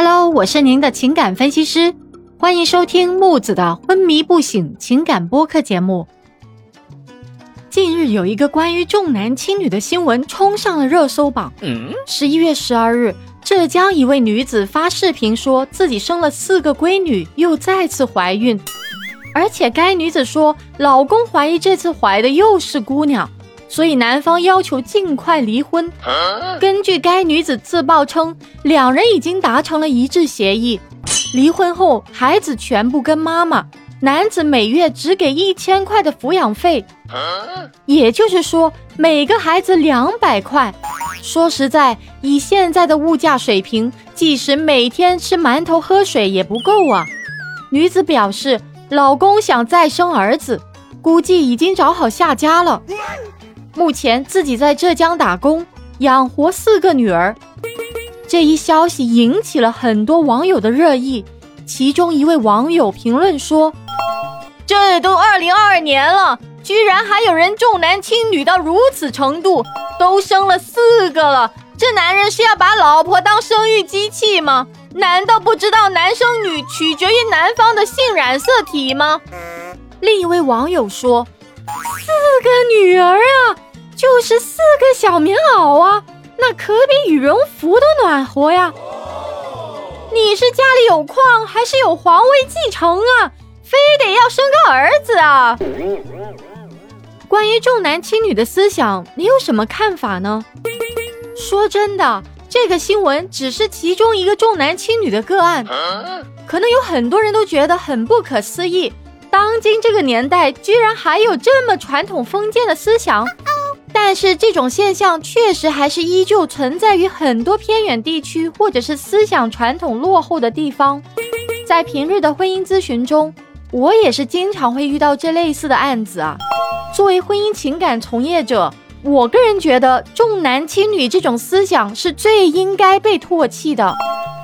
Hello，我是您的情感分析师，欢迎收听木子的昏迷不醒情感播客节目。近日有一个关于重男轻女的新闻冲上了热搜榜。十一月十二日，浙江一位女子发视频说自己生了四个闺女，又再次怀孕，而且该女子说老公怀疑这次怀的又是姑娘。所以男方要求尽快离婚。根据该女子自曝称，两人已经达成了一致协议，离婚后孩子全部跟妈妈，男子每月只给一千块的抚养费，也就是说每个孩子两百块。说实在，以现在的物价水平，即使每天吃馒头喝水也不够啊。女子表示，老公想再生儿子，估计已经找好下家了。目前自己在浙江打工，养活四个女儿。这一消息引起了很多网友的热议。其中一位网友评论说：“这都二零二二年了，居然还有人重男轻女到如此程度，都生了四个了，这男人是要把老婆当生育机器吗？难道不知道男生女取决于男方的性染色体吗？”另一位网友说：“四个女儿啊！”就是四个小棉袄啊，那可比羽绒服都暖和呀！你是家里有矿还是有皇位继承啊？非得要生个儿子啊？关于重男轻女的思想，你有什么看法呢？说真的，这个新闻只是其中一个重男轻女的个案，可能有很多人都觉得很不可思议，当今这个年代居然还有这么传统封建的思想。但是这种现象确实还是依旧存在于很多偏远地区，或者是思想传统落后的地方。在平日的婚姻咨询中，我也是经常会遇到这类似的案子啊。作为婚姻情感从业者，我个人觉得重男轻女这种思想是最应该被唾弃的，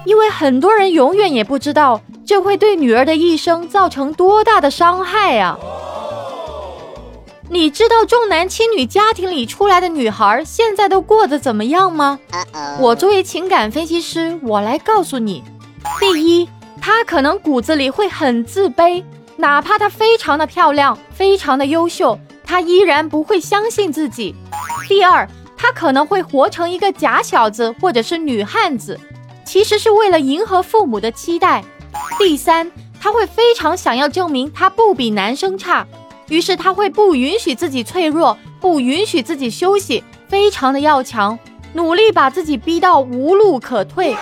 因为很多人永远也不知道这会对女儿的一生造成多大的伤害啊。你知道重男轻女家庭里出来的女孩现在都过得怎么样吗？我作为情感分析师，我来告诉你：第一，她可能骨子里会很自卑，哪怕她非常的漂亮、非常的优秀，她依然不会相信自己；第二，她可能会活成一个假小子或者是女汉子，其实是为了迎合父母的期待；第三，她会非常想要证明她不比男生差。于是他会不允许自己脆弱，不允许自己休息，非常的要强，努力把自己逼到无路可退。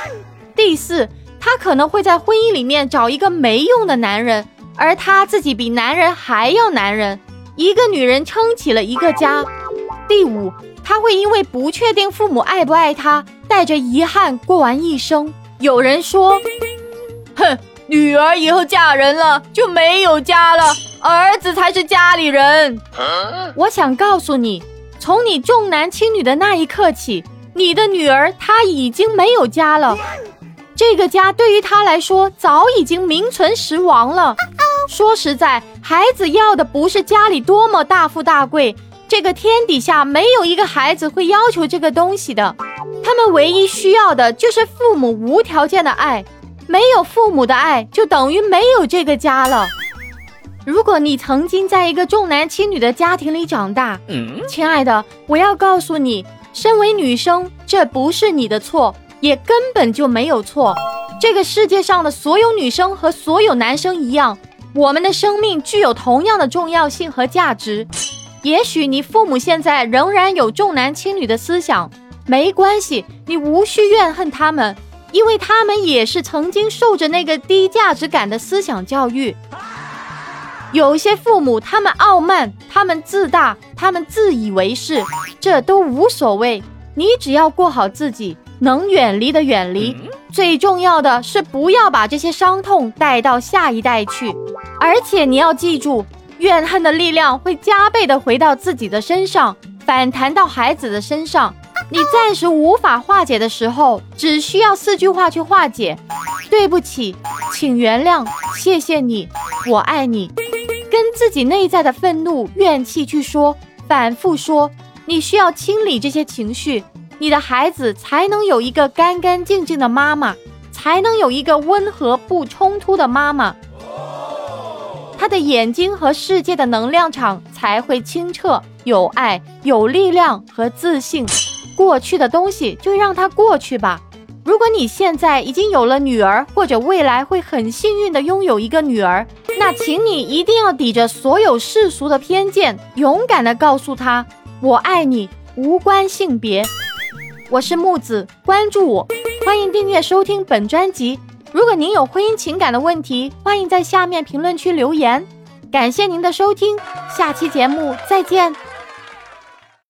第四，他可能会在婚姻里面找一个没用的男人，而他自己比男人还要男人，一个女人撑起了一个家。第五，他会因为不确定父母爱不爱他，带着遗憾过完一生。有人说，哼，女儿以后嫁人了就没有家了。儿子才是家里人。我想告诉你，从你重男轻女的那一刻起，你的女儿她已经没有家了。这个家对于她来说早已经名存实亡了。说实在，孩子要的不是家里多么大富大贵，这个天底下没有一个孩子会要求这个东西的。他们唯一需要的就是父母无条件的爱，没有父母的爱，就等于没有这个家了。如果你曾经在一个重男轻女的家庭里长大，亲爱的，我要告诉你，身为女生，这不是你的错，也根本就没有错。这个世界上的所有女生和所有男生一样，我们的生命具有同样的重要性和价值。也许你父母现在仍然有重男轻女的思想，没关系，你无需怨恨他们，因为他们也是曾经受着那个低价值感的思想教育。有些父母，他们傲慢，他们自大，他们自以为是，这都无所谓。你只要过好自己，能远离的远离。最重要的是，不要把这些伤痛带到下一代去。而且你要记住，怨恨的力量会加倍的回到自己的身上，反弹到孩子的身上。你暂时无法化解的时候，只需要四句话去化解：对不起，请原谅，谢谢你，我爱你。跟自己内在的愤怒、怨气去说，反复说，你需要清理这些情绪，你的孩子才能有一个干干净净的妈妈，才能有一个温和不冲突的妈妈。他的眼睛和世界的能量场才会清澈、有爱、有力量和自信。过去的东西就让它过去吧。如果你现在已经有了女儿，或者未来会很幸运的拥有一个女儿，那请你一定要抵着所有世俗的偏见，勇敢的告诉她：“我爱你，无关性别。”我是木子，关注我，欢迎订阅收听本专辑。如果您有婚姻情感的问题，欢迎在下面评论区留言。感谢您的收听，下期节目再见。